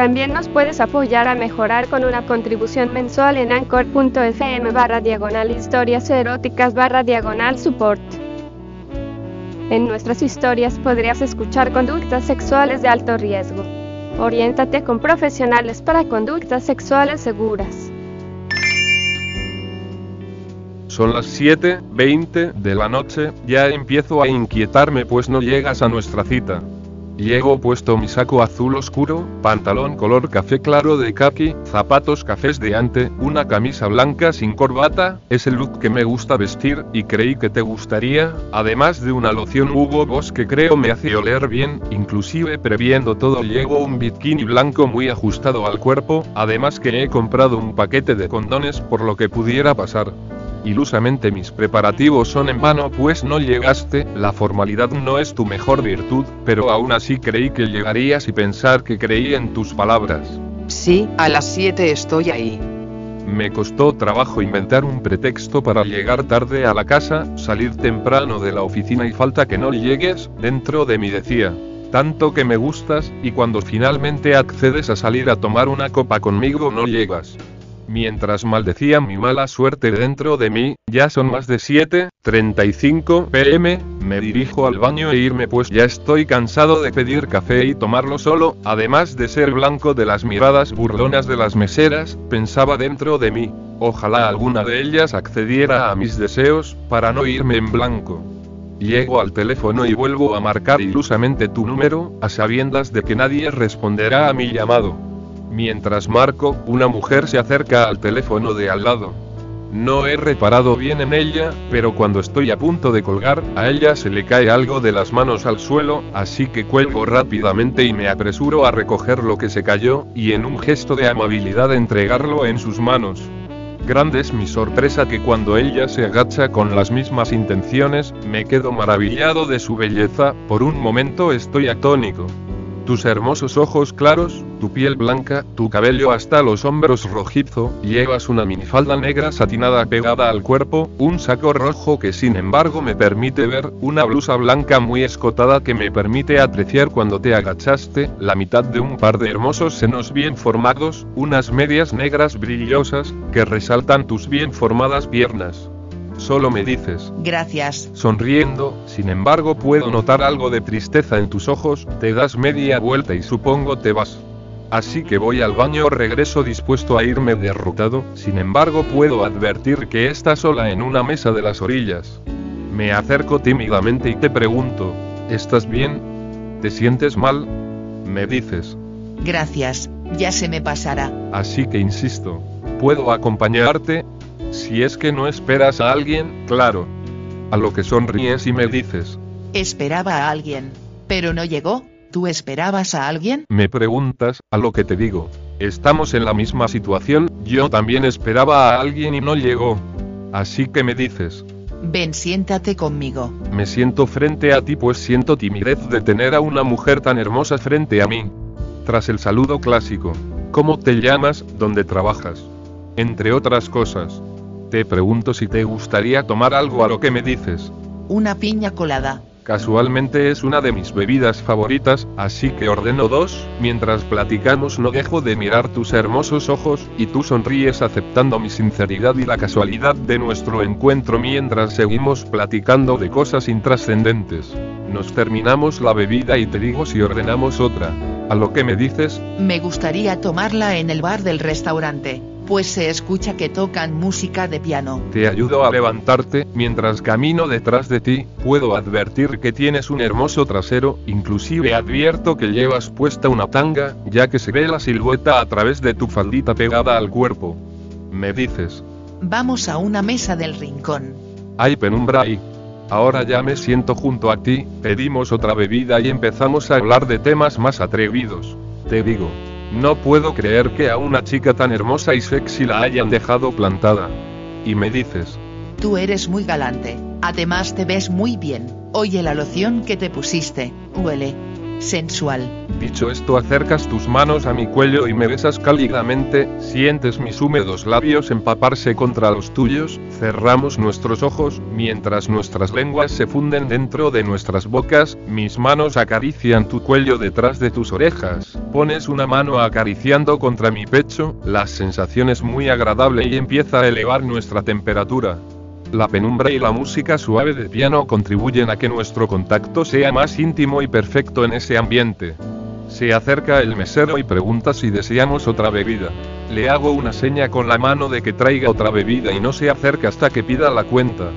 También nos puedes apoyar a mejorar con una contribución mensual en anchor.fm barra diagonal historias eróticas barra diagonal support. En nuestras historias podrías escuchar conductas sexuales de alto riesgo. Oriéntate con profesionales para conductas sexuales seguras. Son las 7.20 de la noche, ya empiezo a inquietarme pues no llegas a nuestra cita. Llego puesto mi saco azul oscuro, pantalón color café claro de kaki, zapatos cafés de ante, una camisa blanca sin corbata, es el look que me gusta vestir, y creí que te gustaría, además de una loción Hugo Boss que creo me hace oler bien, inclusive previendo todo llevo un bikini blanco muy ajustado al cuerpo, además que he comprado un paquete de condones por lo que pudiera pasar. Ilusamente mis preparativos son en vano pues no llegaste, la formalidad no es tu mejor virtud, pero aún así creí que llegarías y pensar que creí en tus palabras. Sí, a las 7 estoy ahí. Me costó trabajo inventar un pretexto para llegar tarde a la casa, salir temprano de la oficina y falta que no llegues, dentro de mí decía. Tanto que me gustas, y cuando finalmente accedes a salir a tomar una copa conmigo no llegas. Mientras maldecía mi mala suerte dentro de mí, ya son más de 7.35 pm, me dirijo al baño e irme pues ya estoy cansado de pedir café y tomarlo solo, además de ser blanco de las miradas burlonas de las meseras, pensaba dentro de mí, ojalá alguna de ellas accediera a mis deseos, para no irme en blanco. Llego al teléfono y vuelvo a marcar ilusamente tu número, a sabiendas de que nadie responderá a mi llamado. Mientras marco, una mujer se acerca al teléfono de al lado. No he reparado bien en ella, pero cuando estoy a punto de colgar, a ella se le cae algo de las manos al suelo, así que cuelgo rápidamente y me apresuro a recoger lo que se cayó, y en un gesto de amabilidad entregarlo en sus manos. Grande es mi sorpresa que cuando ella se agacha con las mismas intenciones, me quedo maravillado de su belleza, por un momento estoy atónico. Tus hermosos ojos claros, tu piel blanca, tu cabello hasta los hombros rojizo, llevas una minifalda negra satinada pegada al cuerpo, un saco rojo que sin embargo me permite ver, una blusa blanca muy escotada que me permite apreciar cuando te agachaste, la mitad de un par de hermosos senos bien formados, unas medias negras brillosas, que resaltan tus bien formadas piernas. Solo me dices, Gracias. sonriendo, sin embargo puedo notar algo de tristeza en tus ojos, te das media vuelta y supongo te vas. Así que voy al baño regreso dispuesto a irme derrotado, sin embargo puedo advertir que está sola en una mesa de las orillas. Me acerco tímidamente y te pregunto, ¿estás bien? ¿Te sientes mal? Me dices, Gracias, ya se me pasará. así que insisto, ¿puedo acompañarte? Si es que no esperas a alguien, claro. A lo que sonríes y me dices, Esperaba a alguien. Pero no llegó. ¿Tú esperabas a alguien? me preguntas, a lo que te digo. Estamos en la misma situación, yo también esperaba a alguien y no llegó. Así que me dices, Ven, siéntate conmigo. me siento frente a ti pues siento timidez de tener a una mujer tan hermosa frente a mí. Tras el saludo clásico, ¿cómo te llamas? ¿Dónde trabajas? Entre otras cosas. Te pregunto si te gustaría tomar algo a lo que me dices. Una piña colada. Casualmente es una de mis bebidas favoritas, así que ordeno dos, mientras platicamos no dejo de mirar tus hermosos ojos, y tú sonríes aceptando mi sinceridad y la casualidad de nuestro encuentro mientras seguimos platicando de cosas intrascendentes. Nos terminamos la bebida y te digo si ordenamos otra. A lo que me dices, Me gustaría tomarla en el bar del restaurante, pues se escucha que tocan música de piano. te ayudo a levantarte, mientras camino detrás de ti, puedo advertir que tienes un hermoso trasero, inclusive advierto que llevas puesta una tanga, ya que se ve la silueta a través de tu faldita pegada al cuerpo. Me dices, Vamos a una mesa del rincón. hay penumbra ahí. Ahora ya me siento junto a ti, pedimos otra bebida y empezamos a hablar de temas más atrevidos. Te digo, No puedo creer que a una chica tan hermosa y sexy la hayan dejado plantada. Y me dices, Tú eres muy galante, además te ves muy bien, oye la loción que te pusiste, huele sensual. Dicho esto acercas tus manos a mi cuello y me besas cálidamente, sientes mis húmedos labios empaparse contra los tuyos, cerramos nuestros ojos, mientras nuestras lenguas se funden dentro de nuestras bocas, mis manos acarician tu cuello detrás de tus orejas, pones una mano acariciando contra mi pecho, la sensación es muy agradable y empieza a elevar nuestra temperatura. La penumbra y la música suave de piano contribuyen a que nuestro contacto sea más íntimo y perfecto en ese ambiente. Se acerca el mesero y pregunta si deseamos otra bebida. Le hago una seña con la mano de que traiga otra bebida y no se acerca hasta que pida la cuenta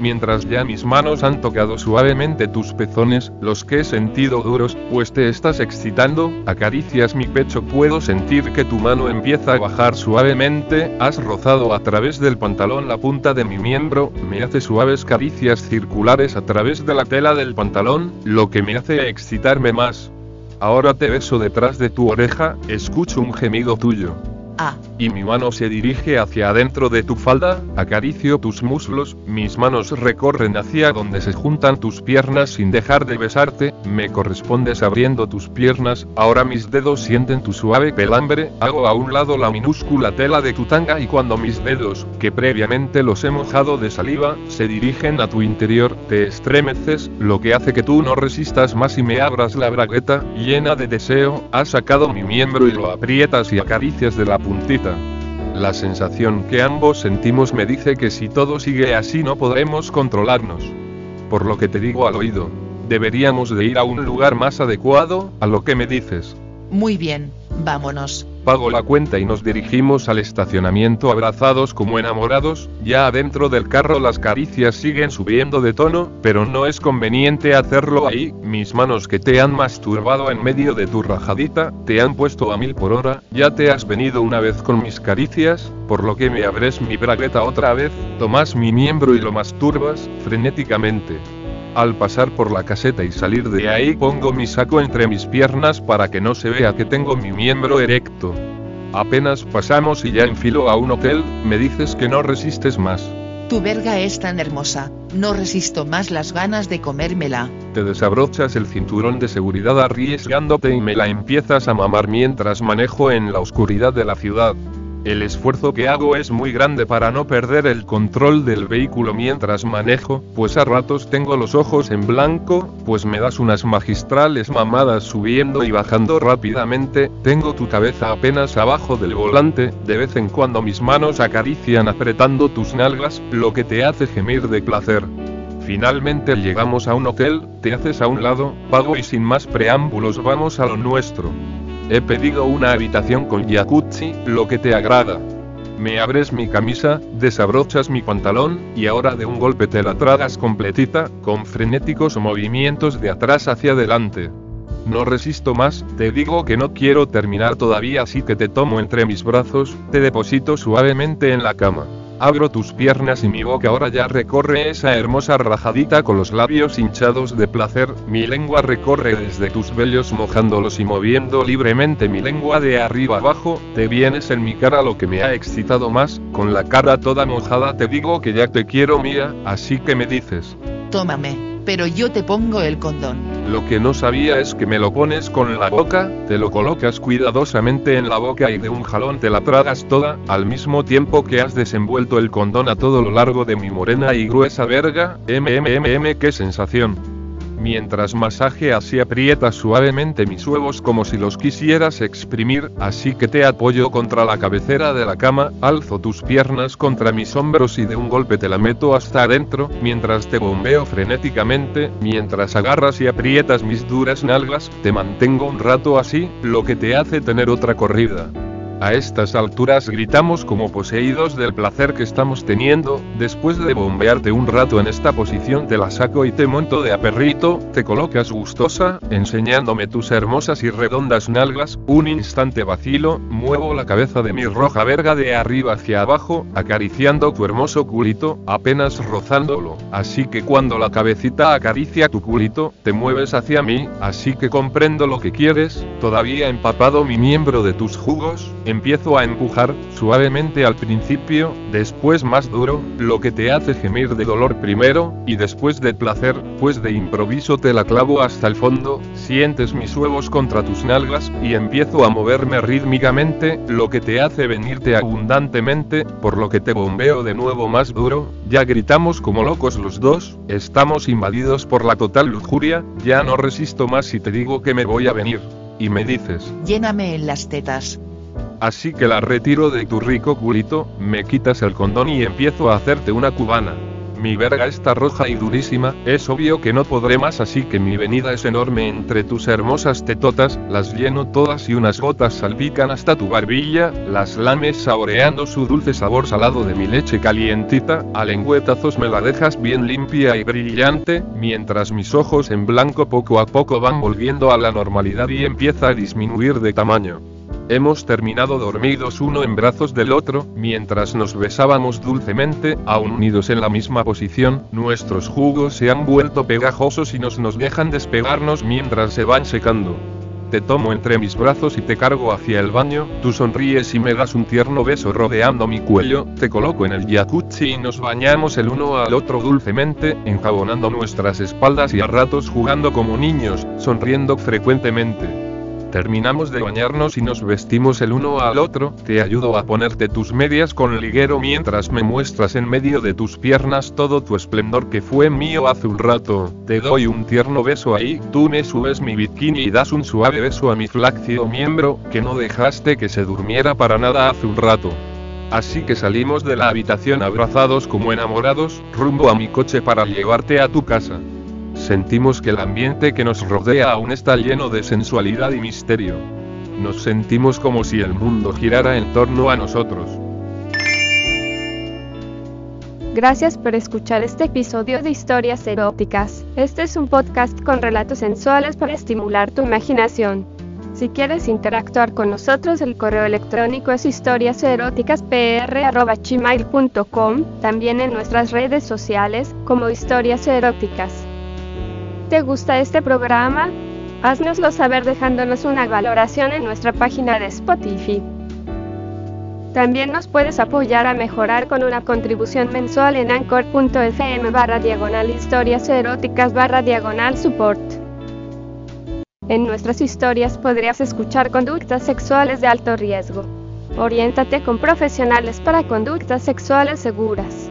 mientras ya mis manos han tocado suavemente tus pezones, los que he sentido duros, pues te estás excitando, acaricias mi pecho, puedo sentir que tu mano empieza a bajar suavemente, has rozado a través del pantalón la punta de mi miembro, me hace suaves caricias circulares a través de la tela del pantalón, lo que me hace excitarme más. Ahora te beso detrás de tu oreja, escucho un gemido tuyo. Y mi mano se dirige hacia adentro de tu falda, acaricio tus muslos, mis manos recorren hacia donde se juntan tus piernas sin dejar de besarte, me correspondes abriendo tus piernas, ahora mis dedos sienten tu suave pelambre, hago a un lado la minúscula tela de tu tanga y cuando mis dedos, que previamente los he mojado de saliva, se dirigen a tu interior, te estremeces, lo que hace que tú no resistas más y me abras la bragueta, llena de deseo, has sacado mi miembro y lo aprietas y acaricias de la puntita. La sensación que ambos sentimos me dice que si todo sigue así no podremos controlarnos. Por lo que te digo al oído, deberíamos de ir a un lugar más adecuado, a lo que me dices. Muy bien, vámonos. Pago la cuenta y nos dirigimos al estacionamiento abrazados como enamorados, ya adentro del carro las caricias siguen subiendo de tono, pero no es conveniente hacerlo ahí, mis manos que te han masturbado en medio de tu rajadita, te han puesto a mil por hora, ya te has venido una vez con mis caricias, por lo que me abres mi bragueta otra vez, tomas mi miembro y lo masturbas, frenéticamente. Al pasar por la caseta y salir de ahí pongo mi saco entre mis piernas para que no se vea que tengo mi miembro erecto. Apenas pasamos y ya enfilo a un hotel, me dices que no resistes más. Tu verga es tan hermosa, no resisto más las ganas de comérmela. Te desabrochas el cinturón de seguridad arriesgándote y me la empiezas a mamar mientras manejo en la oscuridad de la ciudad. El esfuerzo que hago es muy grande para no perder el control del vehículo mientras manejo, pues a ratos tengo los ojos en blanco, pues me das unas magistrales mamadas subiendo y bajando rápidamente, tengo tu cabeza apenas abajo del volante, de vez en cuando mis manos acarician apretando tus nalgas, lo que te hace gemir de placer. Finalmente llegamos a un hotel, te haces a un lado, pago y sin más preámbulos vamos a lo nuestro. He pedido una habitación con jacuzzi, lo que te agrada. Me abres mi camisa, desabrochas mi pantalón, y ahora de un golpe te la tragas completita, con frenéticos movimientos de atrás hacia adelante. No resisto más, te digo que no quiero terminar todavía así que te tomo entre mis brazos, te deposito suavemente en la cama. Abro tus piernas y mi boca ahora ya recorre esa hermosa rajadita con los labios hinchados de placer, mi lengua recorre desde tus vellos mojándolos y moviendo libremente mi lengua de arriba abajo, te vienes en mi cara lo que me ha excitado más, con la cara toda mojada te digo que ya te quiero mía, así que me dices. Tómame pero yo te pongo el condón. Lo que no sabía es que me lo pones con la boca, te lo colocas cuidadosamente en la boca y de un jalón te la tragas toda, al mismo tiempo que has desenvuelto el condón a todo lo largo de mi morena y gruesa verga, mmmmm qué sensación mientras masajeas y aprietas suavemente mis huevos como si los quisieras exprimir, así que te apoyo contra la cabecera de la cama, alzo tus piernas contra mis hombros y de un golpe te la meto hasta adentro, mientras te bombeo frenéticamente, mientras agarras y aprietas mis duras nalgas, te mantengo un rato así, lo que te hace tener otra corrida. A estas alturas gritamos como poseídos del placer que estamos teniendo, después de bombearte un rato en esta posición te la saco y te monto de a perrito, te colocas gustosa, enseñándome tus hermosas y redondas nalgas, un instante vacilo, muevo la cabeza de mi roja verga de arriba hacia abajo, acariciando tu hermoso culito, apenas rozándolo, así que cuando la cabecita acaricia tu culito, te mueves hacia mí, así que comprendo lo que quieres, todavía empapado mi miembro de tus jugos, Empiezo a empujar, suavemente al principio, después más duro, lo que te hace gemir de dolor primero, y después de placer, pues de improviso te la clavo hasta el fondo, sientes mis huevos contra tus nalgas, y empiezo a moverme rítmicamente, lo que te hace venirte abundantemente, por lo que te bombeo de nuevo más duro, ya gritamos como locos los dos, estamos invadidos por la total lujuria, ya no resisto más si te digo que me voy a venir. Y me dices, Lléname en las tetas. Así que la retiro de tu rico culito, me quitas el condón y empiezo a hacerte una cubana. Mi verga está roja y durísima, es obvio que no podré más así que mi venida es enorme entre tus hermosas tetotas, las lleno todas y unas gotas salpican hasta tu barbilla, las lames saboreando su dulce sabor salado de mi leche calientita, a lengüetazos me la dejas bien limpia y brillante, mientras mis ojos en blanco poco a poco van volviendo a la normalidad y empieza a disminuir de tamaño. Hemos terminado dormidos uno en brazos del otro, mientras nos besábamos dulcemente, aún unidos en la misma posición, nuestros jugos se han vuelto pegajosos y nos nos dejan despegarnos mientras se van secando. Te tomo entre mis brazos y te cargo hacia el baño, tú sonríes y me das un tierno beso rodeando mi cuello, te coloco en el jacuzzi y nos bañamos el uno al otro dulcemente, enjabonando nuestras espaldas y a ratos jugando como niños, sonriendo frecuentemente. Terminamos de bañarnos y nos vestimos el uno al otro, te ayudo a ponerte tus medias con liguero mientras me muestras en medio de tus piernas todo tu esplendor que fue mío hace un rato, te doy un tierno beso ahí, tú me subes mi bikini y das un suave beso a mi flácido miembro, que no dejaste que se durmiera para nada hace un rato. Así que salimos de la habitación abrazados como enamorados, rumbo a mi coche para llevarte a tu casa sentimos que el ambiente que nos rodea aún está lleno de sensualidad y misterio. Nos sentimos como si el mundo girara en torno a nosotros. Gracias por escuchar este episodio de Historias Eróticas. Este es un podcast con relatos sensuales para estimular tu imaginación. Si quieres interactuar con nosotros, el correo electrónico es historiaseroticaspr.gmail.com, también en nuestras redes sociales como Historias Eróticas. ¿Te gusta este programa? Haznoslo saber dejándonos una valoración en nuestra página de Spotify. También nos puedes apoyar a mejorar con una contribución mensual en anchor.fm barra diagonal historias eróticas barra diagonal support. En nuestras historias podrías escuchar conductas sexuales de alto riesgo. Oriéntate con profesionales para conductas sexuales seguras.